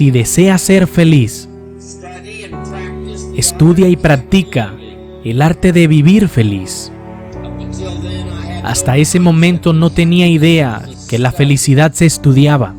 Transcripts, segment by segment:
Si deseas ser feliz, estudia y practica el arte de vivir feliz. Hasta ese momento no tenía idea que la felicidad se estudiaba.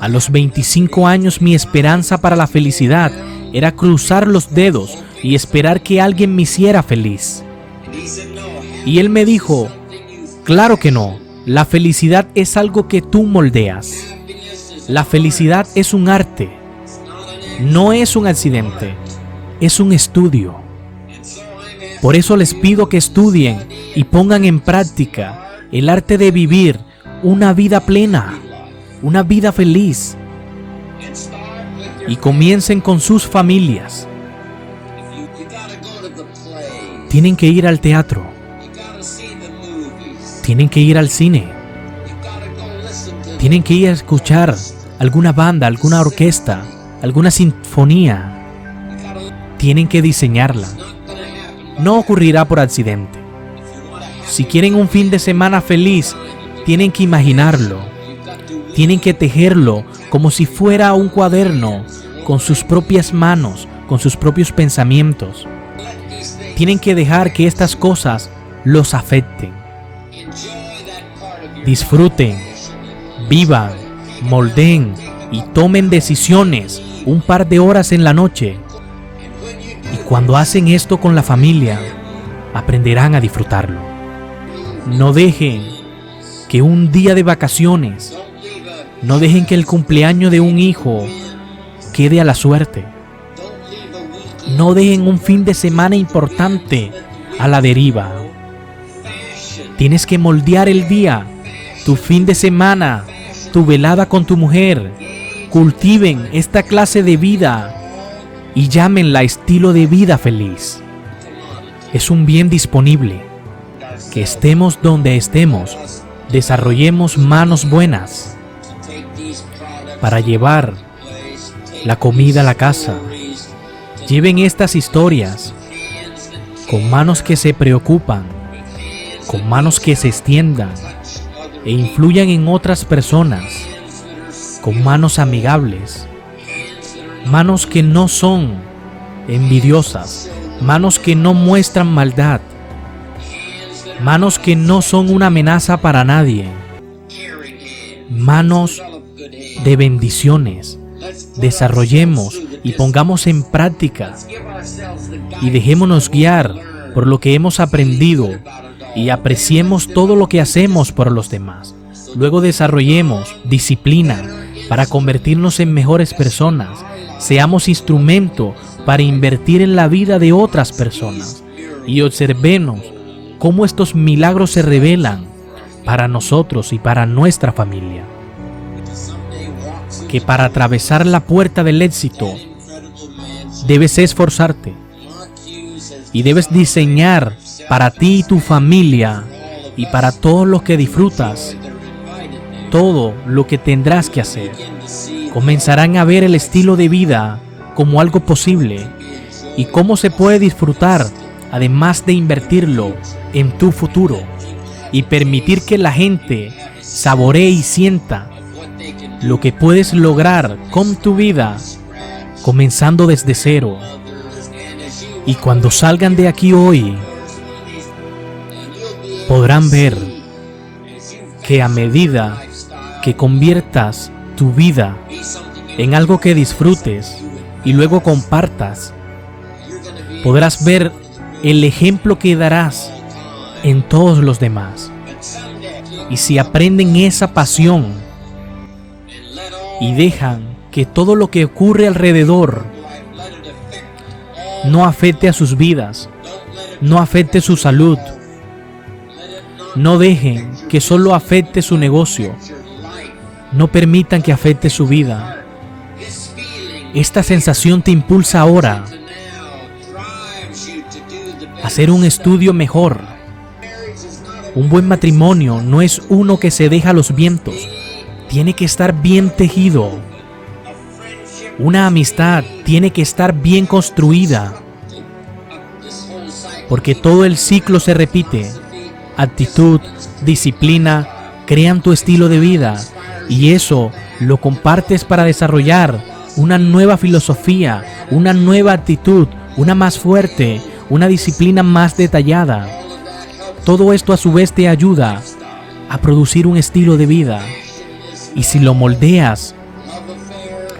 A los 25 años mi esperanza para la felicidad era cruzar los dedos y esperar que alguien me hiciera feliz. Y él me dijo, claro que no, la felicidad es algo que tú moldeas. La felicidad es un arte, no es un accidente, es un estudio. Por eso les pido que estudien y pongan en práctica el arte de vivir una vida plena, una vida feliz. Y comiencen con sus familias. Tienen que ir al teatro. Tienen que ir al cine. Tienen que ir a escuchar alguna banda, alguna orquesta, alguna sinfonía. Tienen que diseñarla. No ocurrirá por accidente. Si quieren un fin de semana feliz, tienen que imaginarlo. Tienen que tejerlo como si fuera un cuaderno, con sus propias manos, con sus propios pensamientos. Tienen que dejar que estas cosas los afecten. Disfruten, vivan, moldeen y tomen decisiones un par de horas en la noche. Y cuando hacen esto con la familia, aprenderán a disfrutarlo. No dejen que un día de vacaciones, no dejen que el cumpleaños de un hijo quede a la suerte. No dejen un fin de semana importante a la deriva. Tienes que moldear el día, tu fin de semana, tu velada con tu mujer. Cultiven esta clase de vida y llámenla estilo de vida feliz. Es un bien disponible. Que estemos donde estemos, desarrollemos manos buenas para llevar la comida a la casa. Lleven estas historias con manos que se preocupan, con manos que se extiendan e influyan en otras personas, con manos amigables, manos que no son envidiosas, manos que no muestran maldad, manos que no son una amenaza para nadie, manos de bendiciones. Desarrollemos y pongamos en práctica y dejémonos guiar por lo que hemos aprendido y apreciemos todo lo que hacemos por los demás. Luego desarrollemos disciplina para convertirnos en mejores personas. Seamos instrumento para invertir en la vida de otras personas. Y observemos cómo estos milagros se revelan para nosotros y para nuestra familia. Que para atravesar la puerta del éxito debes esforzarte y debes diseñar para ti y tu familia y para todos los que disfrutas todo lo que tendrás que hacer. Comenzarán a ver el estilo de vida como algo posible y cómo se puede disfrutar además de invertirlo en tu futuro y permitir que la gente saboree y sienta lo que puedes lograr con tu vida comenzando desde cero. Y cuando salgan de aquí hoy, podrán ver que a medida que conviertas tu vida en algo que disfrutes y luego compartas, podrás ver el ejemplo que darás en todos los demás. Y si aprenden esa pasión y dejan que todo lo que ocurre alrededor no afecte a sus vidas, no afecte su salud, no dejen que solo afecte su negocio, no permitan que afecte su vida. Esta sensación te impulsa ahora a hacer un estudio mejor. Un buen matrimonio no es uno que se deja a los vientos, tiene que estar bien tejido. Una amistad tiene que estar bien construida, porque todo el ciclo se repite. Actitud, disciplina, crean tu estilo de vida y eso lo compartes para desarrollar una nueva filosofía, una nueva actitud, una más fuerte, una disciplina más detallada. Todo esto a su vez te ayuda a producir un estilo de vida. Y si lo moldeas,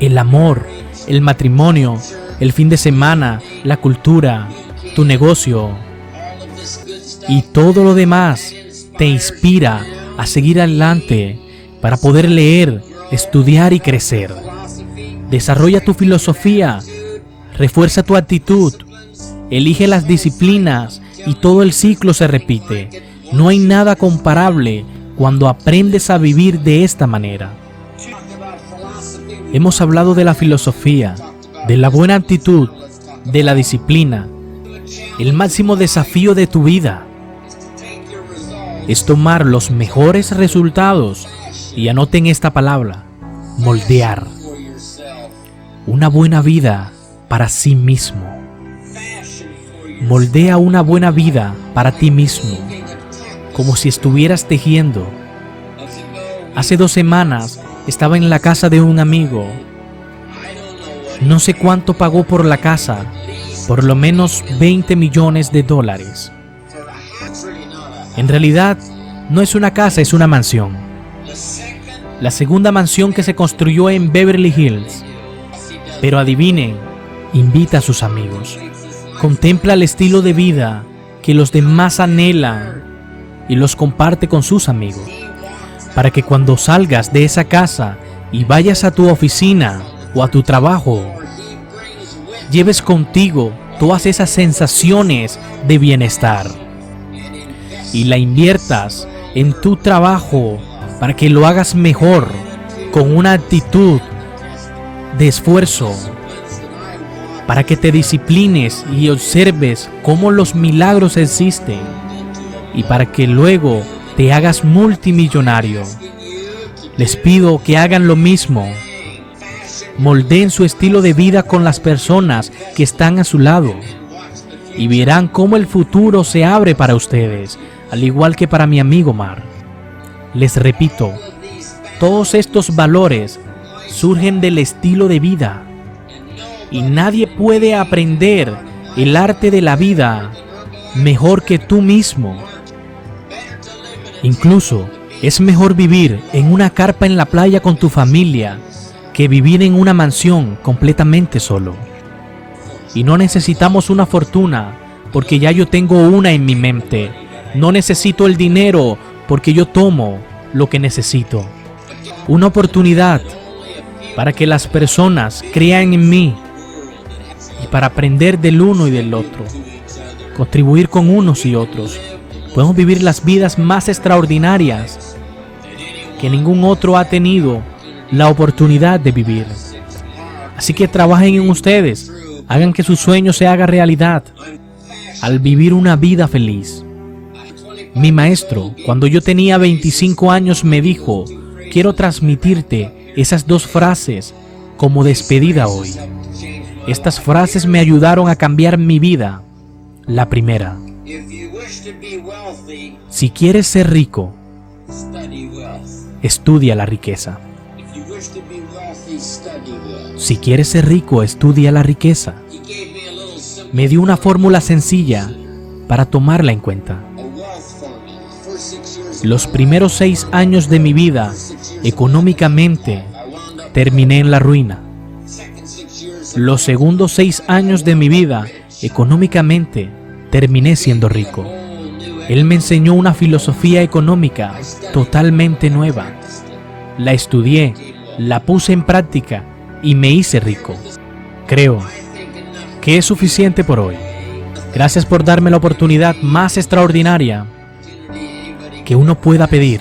el amor, el matrimonio, el fin de semana, la cultura, tu negocio y todo lo demás te inspira a seguir adelante para poder leer, estudiar y crecer. Desarrolla tu filosofía, refuerza tu actitud, elige las disciplinas y todo el ciclo se repite. No hay nada comparable cuando aprendes a vivir de esta manera. Hemos hablado de la filosofía, de la buena actitud, de la disciplina. El máximo desafío de tu vida es tomar los mejores resultados y anoten esta palabra, moldear. Una buena vida para sí mismo. Moldea una buena vida para ti mismo, como si estuvieras tejiendo. Hace dos semanas estaba en la casa de un amigo. No sé cuánto pagó por la casa, por lo menos 20 millones de dólares. En realidad, no es una casa, es una mansión. La segunda mansión que se construyó en Beverly Hills. Pero adivinen, invita a sus amigos. Contempla el estilo de vida que los demás anhelan y los comparte con sus amigos. Para que cuando salgas de esa casa y vayas a tu oficina o a tu trabajo, lleves contigo todas esas sensaciones de bienestar y la inviertas en tu trabajo para que lo hagas mejor, con una actitud de esfuerzo, para que te disciplines y observes cómo los milagros existen y para que luego te hagas multimillonario. Les pido que hagan lo mismo. Moldeen su estilo de vida con las personas que están a su lado y verán cómo el futuro se abre para ustedes al igual que para mi amigo Mar. Les repito, todos estos valores surgen del estilo de vida y nadie puede aprender el arte de la vida mejor que tú mismo. Incluso es mejor vivir en una carpa en la playa con tu familia que vivir en una mansión completamente solo. Y no necesitamos una fortuna porque ya yo tengo una en mi mente no necesito el dinero porque yo tomo lo que necesito. Una oportunidad para que las personas crean en mí y para aprender del uno y del otro. Contribuir con unos y otros. Podemos vivir las vidas más extraordinarias que ningún otro ha tenido la oportunidad de vivir. Así que trabajen en ustedes, hagan que su sueño se haga realidad al vivir una vida feliz. Mi maestro, cuando yo tenía 25 años, me dijo, quiero transmitirte esas dos frases como despedida hoy. Estas frases me ayudaron a cambiar mi vida. La primera, si quieres ser rico, estudia la riqueza. Si quieres ser rico, estudia la riqueza. Me dio una fórmula sencilla para tomarla en cuenta. Los primeros seis años de mi vida, económicamente, terminé en la ruina. Los segundos seis años de mi vida, económicamente, terminé siendo rico. Él me enseñó una filosofía económica totalmente nueva. La estudié, la puse en práctica y me hice rico. Creo que es suficiente por hoy. Gracias por darme la oportunidad más extraordinaria que uno pueda pedir